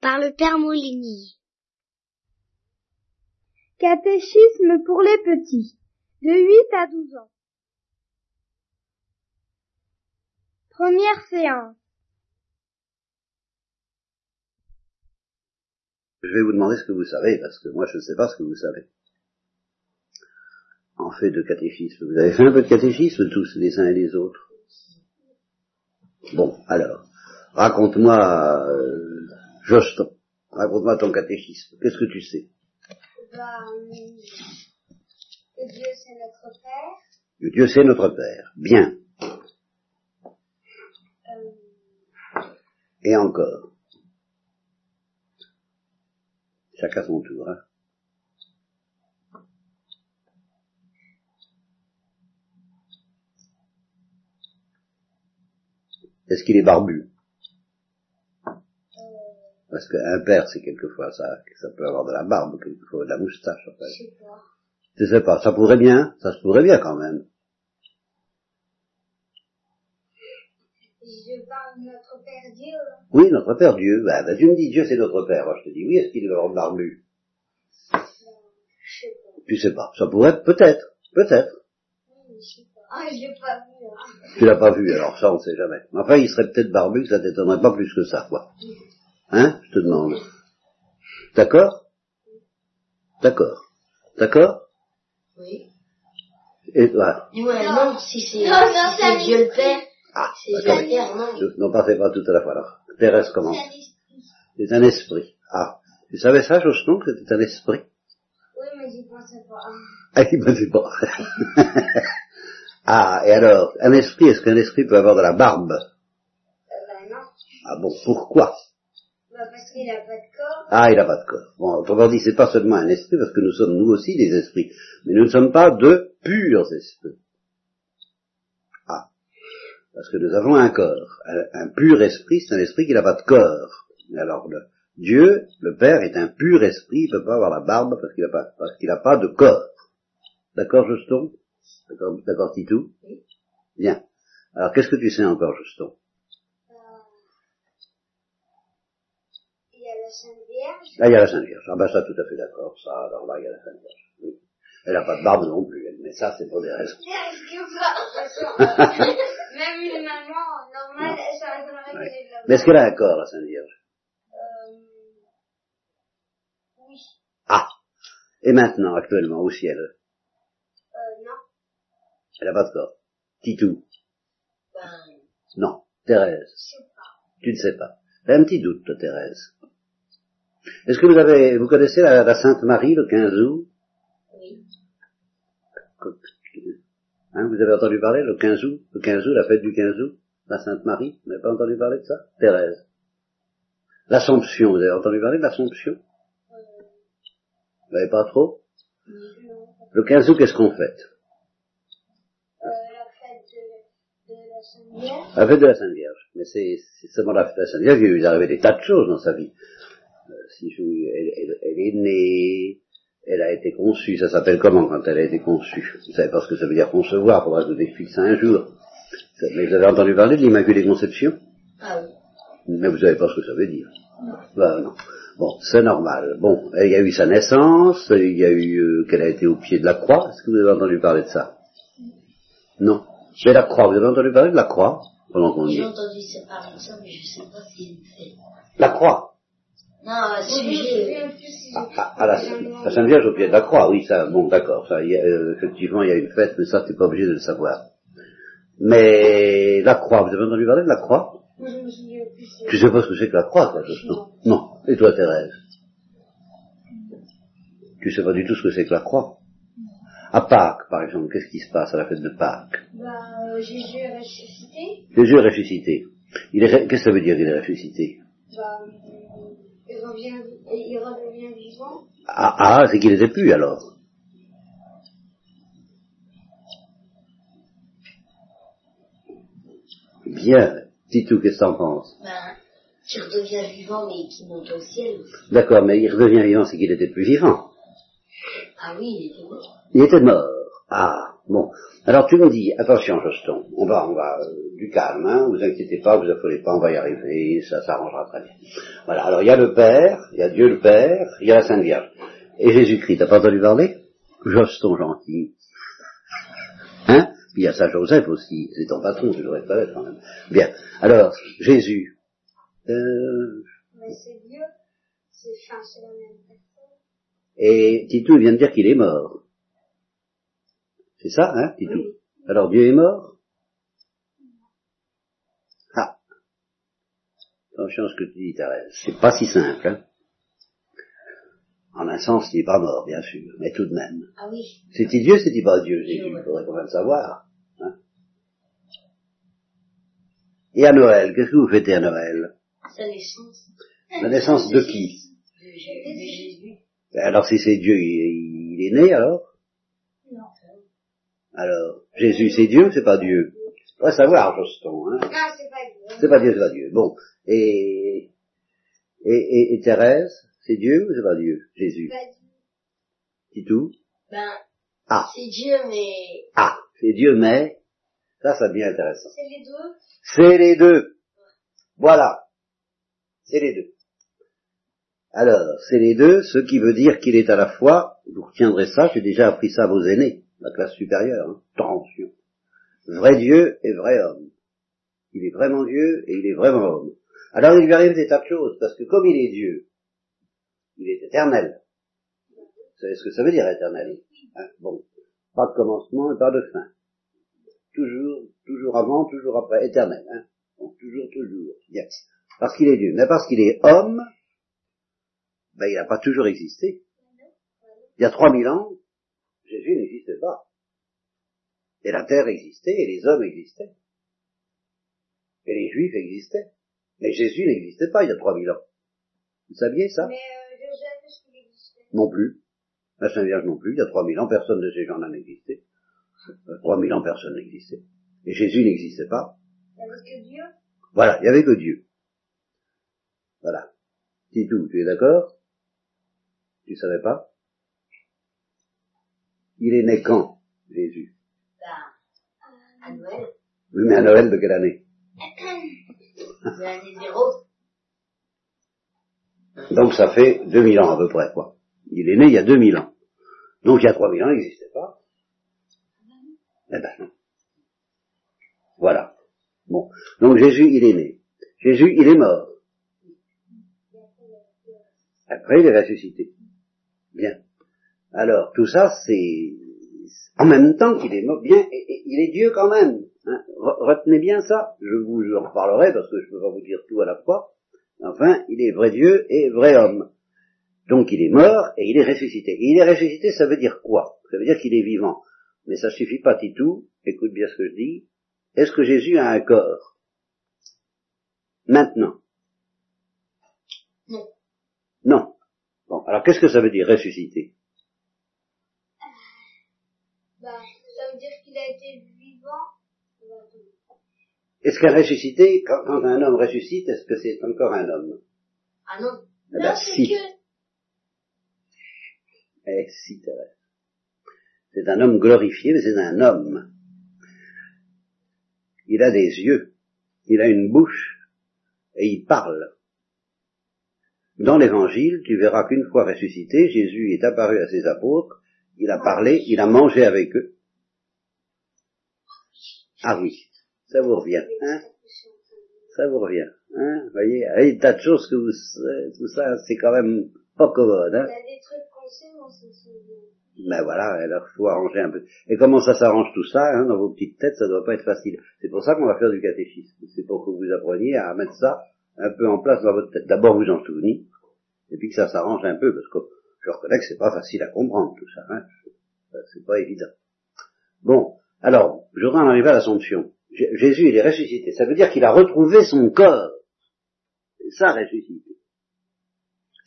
par le Père Moulinier. Catéchisme pour les petits, de 8 à 12 ans. Première séance. Je vais vous demander ce que vous savez, parce que moi je ne sais pas ce que vous savez. En fait de catéchisme. Vous avez fait un peu de catéchisme tous, les uns et les autres? Bon, alors, raconte-moi, euh, Joston, raconte-moi ton catéchisme. Qu'est-ce que tu sais? Bah, que Dieu c'est notre Père. Que Dieu c'est notre Père. Bien. Euh, Et encore. Chacun son tour. Hein. Est-ce qu'il est barbu? Parce qu'un père, c'est quelquefois ça, ça peut avoir de la barbe, quelquefois de la moustache. En je fait. sais pas. Je sais pas, ça pourrait bien, ça se pourrait bien quand même. Je parle de notre Père Dieu. Oui, notre Père Dieu, bah, bah, tu me dis Dieu c'est notre Père, je te dis oui, est-ce qu'il est avoir barbu Je sais pas. Tu sais pas, ça pourrait peut-être, peut-être. Oui, je sais pas. Ah, je l'ai pas vu. Hein. Tu l'as pas vu, alors ça on sait jamais. Mais Enfin, il serait peut-être barbu, ça t'étonnerait pas plus que ça, quoi. Hein, je te demande. D'accord? D'accord. D'accord? Oui. Et voilà. Ouais, Non. non, si c'est Non, non, si ça c'est Dieu le Père, Ah, c'est Dieu d'accord. le Père, non. Je- Non, partez pas tout à la fois, alors. Thérèse comment C'est un esprit. C'est un esprit. Ah. Tu savais ça, Joston, que c'était un esprit? Oui, mais j'y pensais pas. Ah, il me dit pas. ah, et alors, un esprit, est-ce qu'un esprit peut avoir de la barbe? Euh, bah non. Ah bon, pourquoi? Bah parce qu'il a pas de corps. Ah, il n'a pas de corps. Bon, autrement dit, c'est pas seulement un esprit, parce que nous sommes nous aussi des esprits, mais nous ne sommes pas de purs esprits. Ah, parce que nous avons un corps. Un, un pur esprit, c'est un esprit qui n'a pas de corps. Alors, le, Dieu, le Père, est un pur esprit, il ne peut pas avoir la barbe parce qu'il n'a pas, parce qu'il n'a pas de corps. D'accord, Juston? D'accord, d'accord, Titou? Oui. Bien. Alors, qu'est-ce que tu sais encore, Juston Euh, il y a la Sainte Vierge. Là, il y a la Sainte Vierge. Ah ben ça, tout à fait d'accord. Ça, alors là, il y a la Sainte Vierge. Oui. Elle n'a pas de barbe non plus, elle. mais ça, c'est pour des raisons. Même une maman normale, qu'elle ait de la Mais est-ce qu'elle a un corps, la Sainte Vierge Euh, oui. Ah Et maintenant, actuellement, au ciel Euh, non. Elle n'a pas de corps. Titou Ben, Non. Thérèse Je sais pas. Tu ne sais pas. T'as un petit doute, toi, Thérèse. Est-ce que vous avez, vous connaissez la, la Sainte Marie le 15 août? Oui. Hein, Vous avez entendu parler le 15 août? Le 15 août, la fête du 15 août? La Sainte Marie? Vous n'avez pas entendu parler de ça? Thérèse L'Assomption, vous avez entendu parler de l'Assomption? Vous n'avez pas trop? Non. Le 15 août, qu'est-ce qu'on fête? Euh, la fête de, de la Sainte Vierge. La fête de la Sainte Vierge. Mais c'est c'est seulement la fête de la Sainte Vierge, il lui est arrivé des tas de choses dans sa vie. Si je, elle, elle- elle est née, elle a été conçue, ça s'appelle comment quand elle a été conçue? Vous savez pas ce que ça veut dire concevoir, faudra que je vous explique ça un jour. Mais vous avez entendu parler de l'Immaculée Conception? Ah oui. Mais vous savez pas ce que ça veut dire? Ben non. Bon, c'est normal. Bon, il y a eu sa naissance, il y a eu euh, qu'elle a été au pied de la croix. Est-ce que vous avez entendu parler de ça? Non. Mais la croix, vous avez entendu parler de la croix? Pendant qu'on y J'ai entendu ça parler de ça, mais je sais pas ce qu'il fait. La croix? Non, à ce sujet, Ah, ah, ah, la, la Sainte Vierge au pied de la croix, oui, ça, bon, d'accord, ça, y a, euh, effectivement, il y a une fête, mais ça, t'es pas obligé de le savoir. Mais la croix, vous avez entendu parler de la croix? Moi, je Tu sais pas ce que c'est que la croix, toi, justement Non. Et toi, Thérèse? Tu sais pas du tout ce que c'est que la croix? À Pâques, par exemple, qu'est-ce qui se passe à la fête de Pâques? Bah, euh, Jésus est ressuscité. Jésus est ressuscité. Il est, ré- qu'est-ce que ça veut dire qu'il est ressuscité? Bah, euh, il revient, il redevient vivant. Ah, ah c'est qu'il était plus alors. Bien. Titou, qu'est-ce que t'en penses? Ben, tu redeviens vivant, mais qui monte au ciel aussi. D'accord, mais il redevient vivant, c'est qu'il était plus vivant. Ah oui, il était mort. Il était mort. Ah. Bon, alors tu me dis, attention Joston, on va, on va, euh, du calme, hein, vous inquiétez pas, vous affolez pas, on va y arriver, ça s'arrangera très bien. Voilà, alors il y a le Père, il y a Dieu le Père, il y a la Sainte Vierge. Et Jésus-Christ, t'as pas entendu parler? Joston gentil. Hein? Puis il y a Saint Joseph aussi, c'est ton patron, tu devrais pas être quand même. Bien, alors, Jésus, euh, Mais c'est Dieu, c'est la même personne. et Titou vient de dire qu'il est mort. C'est ça, hein, Titou Alors Dieu est mort Ah Attention à ce que tu dis, Thérèse. C'est pas si simple, hein. En un sens, il n'est pas mort, bien sûr, mais tout de même. Ah oui. C'est-il Dieu, c'est-il pas Dieu, Jésus Il faudrait quand même savoir. hein. Et à Noël, qu'est-ce que vous fêtez à Noël? Sa naissance. La naissance de qui? De, Jé- de Jésus. Ben Alors si c'est Dieu, il, est né alors? Alors, Jésus c'est Dieu ou c'est pas Dieu On va savoir, Joston, hein Non, c'est pas Dieu. C'est pas Dieu, c'est pas Dieu. Bon. Et, et, et, et Thérèse, c'est Dieu ou c'est pas Dieu? Jésus. C'est. Titou Ben, Ah, c'est Dieu, mais ah, c'est Dieu, mais, ça, ça devient intéressant. C'est les deux. C'est les deux. Voilà. C'est les deux. Alors, c'est les deux, ce qui veut dire qu'il est à la fois, vous retiendrez ça, j'ai déjà appris ça à vos aînés, la classe supérieure, hein, attention. Vrai Dieu et vrai homme. Il est vraiment Dieu et il est vraiment homme. Alors il lui arrive des tas de choses, parce que comme il est Dieu, il est éternel. Vous savez ce que ça veut dire éternel hein? Bon, pas de commencement et pas de fin. Toujours, toujours avant, toujours après, éternel. Hein? Bon, toujours, toujours. Parce qu'il est Dieu. Mais parce qu'il est homme, ben, il n'a pas toujours existé. Il y a 3000 ans, Jésus n'existait pas. Et la terre existait, et les hommes existaient. Et les juifs existaient. Mais Jésus n'existait pas il y a 3000 ans. Vous saviez ça? Mais euh, Joseph, est-ce qu'il existait Non plus. La Sainte Vierge non plus. Il y a 3000 ans, personne de ces gens-là n'existait. Il y a 3000 ans, personne n'existait. Et Jésus n'existait pas. Il n'y avait que Dieu Voilà, il n'y avait que Dieu. Voilà. Titou, tu es d'accord? Tu savais pas? Il est né quand, Jésus? Ben, à Noël, Oui, mais à Noël de quelle année? De l'année zéro. Donc ça fait 2000 ans à peu près, quoi. Il est né il y a 2000 ans. Donc il y a 3000 ans, il n'existait pas. Eh ben non. Voilà. Bon. Donc Jésus, il est né. Jésus, il est mort. Après, il est ressuscité. Bien. Alors, tout ça, c'est en même temps qu'il est mort. Bien, il est Dieu quand même. hein. Re- Retenez bien ça. Je vous en reparlerai parce que je ne peux pas vous dire tout à la fois. Enfin, il est vrai Dieu et vrai homme. Donc il est mort et il est ressuscité. Et il est ressuscité, ça veut dire quoi? Ça veut dire qu'il est vivant. Mais ça suffit pas, Titou. Écoute bien ce que je dis. Est-ce que Jésus a un corps? Maintenant? Non. Non. Bon, alors qu'est-ce que ça veut dire ressusciter Bah, ça veut dire qu'il a été vivant. Bah, Est-ce qu'un ressuscité, quand, quand un homme ressuscite, est-ce que c'est encore un homme Ah non. Eh ben, Non, si. que... Eh si, Thérèse. C'est un homme glorifié, mais c'est un homme. Il a des yeux, il a une bouche, et il parle. Dans l'évangile, tu verras qu'une fois ressuscité, Jésus est apparu à ses apôtres, il a parlé, il a mangé avec eux. Ah oui, ça vous revient, hein? Ça vous revient, hein? Vous voyez, il y a des tas de choses que vous, euh, tout ça, c'est quand même pas commode, hein? Il y a des trucs qu'on sait, mais on se souvient. Ben voilà, alors faut arranger un peu. Et comment ça s'arrange tout ça, hein, dans vos petites têtes, ça doit pas être facile. C'est pour ça qu'on va faire du catéchisme. C'est pour que vous appreniez à mettre ça un peu en place dans votre tête. D'abord vous en souvenir, et puis que ça s'arrange un peu, parce que je reconnais que c'est pas facile à comprendre tout ça. Hein. Ça, C'est pas évident. Bon, alors, je voudrais en arriver à l'Assomption. Jésus, il est ressuscité. Ça veut dire qu'il a retrouvé son corps. C'est ça, ressuscité.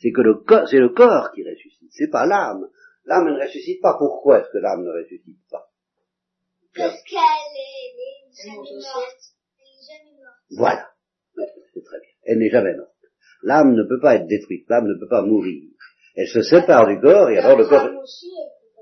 C'est que le corps, c'est le corps qui ressuscite, c'est pas l'âme. L'âme ne ressuscite pas. Pourquoi est-ce que l'âme ne ressuscite pas? Parce qu'elle est, elle est Elle jamais morte. Elle est jamais morte. Voilà. C'est très bien. Elle n'est jamais morte. L'âme ne peut pas être détruite. L'âme ne peut pas mourir. Elle se sépare du corps et alors le corps...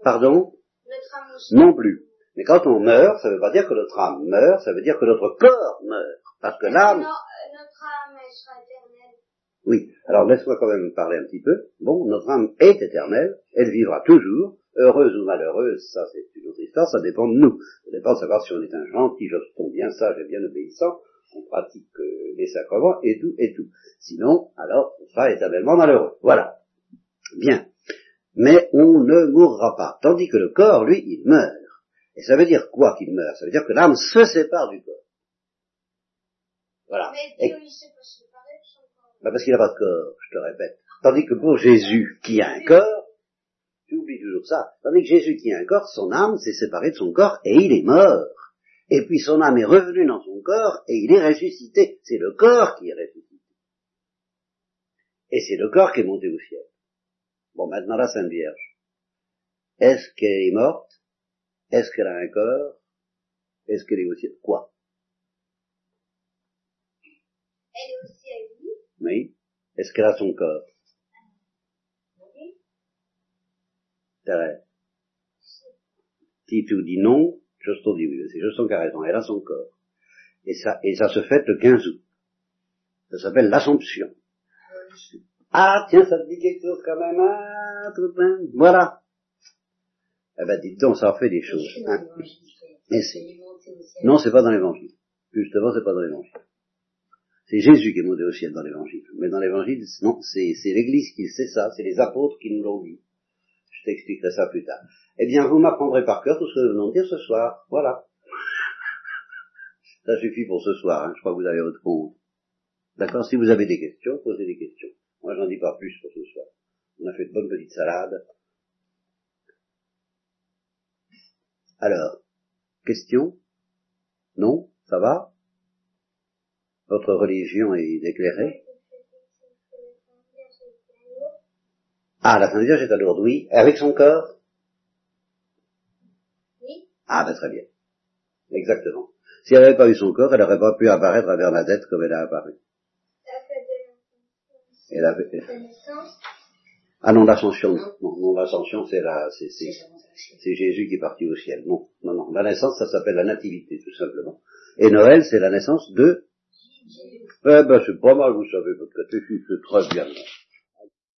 Pardon? Notre âme aussi. Non plus. Mais quand on meurt, ça ne veut pas dire que notre âme meurt, ça veut dire que notre corps meurt. Parce que l'âme... Non, euh, notre âme, elle sera éternelle. Oui, alors laisse-moi quand même parler un petit peu. Bon, notre âme est éternelle, elle vivra toujours, heureuse ou malheureuse, ça c'est une autre histoire, ça dépend de nous. Ça dépend de savoir si on est un gentil, juston, bien sage et bien obéissant, on pratique euh, les sacrements et tout et tout. Sinon, alors, on sera éternellement malheureux. Voilà. Bien. Mais on ne mourra pas. Tandis que le corps, lui, il meurt. Et ça veut dire quoi qu'il meurt Ça veut dire que l'âme se sépare du corps. Voilà. Mais Dieu, il pas séparé de son corps. bah parce qu'il n'a pas de corps, je te répète. Tandis que pour Jésus, qui a un corps, tu oublies toujours ça, tandis que Jésus qui a un corps, son âme s'est séparée de son corps et il est mort. Et puis son âme est revenue dans son corps et il est ressuscité. C'est le corps qui est ressuscité. Et c'est le corps qui est monté au ciel. Bon, maintenant la Sainte Vierge. Est-ce qu'elle est morte? Est-ce qu'elle a un corps? Est-ce qu'elle est au ciel Quoi? Elle est aussi à lui. Oui Est-ce qu'elle a son corps? Oui. Thérèse. Si tu dis non, Juston dit oui. C'est Juston qui a raison. Elle a son corps. Et ça, et ça se fête le 15 août. Ça s'appelle l'Assomption. Ah, tiens, ça te dit quelque chose quand même, ah, tout de même? Voilà. Eh ben, dites donc, ça fait des choses. Hein. ciel. Non, c'est pas dans l'évangile. Justement, c'est pas dans l'évangile. C'est Jésus qui est monté au ciel dans l'évangile. Mais dans l'évangile, non, c'est, c'est l'église qui sait ça, c'est les apôtres qui nous l'ont dit. Je t'expliquerai ça plus tard. Eh bien, vous m'apprendrez par cœur tout ce que nous venons de dire ce soir. Voilà. Ça suffit pour ce soir, hein. je crois que vous avez votre compte. D'accord? Si vous avez des questions, posez des questions. Moi, j'en dis pas plus pour ce soir. On a fait de bonnes petites salades. Alors, questions Non? Ça va? Votre religion est éclairée? Ah, la Sainte Vierge est à Lourdes, oui. Avec son corps? Oui. Ah, ben très bien. Exactement. Si elle n'avait pas eu son corps, elle n'aurait pas pu apparaître à Bernadette comme elle a apparu. De Elle avait... la naissance. Ah non, l'ascension, non. Non, l'ascension, c'est la, c'est, c'est Jésus qui est parti au ciel. Non, non, non. La naissance, ça s'appelle la nativité, tout simplement. Et Noël, c'est la naissance de... Eh ben, c'est pas mal, vous savez, votre catéchisme, c'est très bien.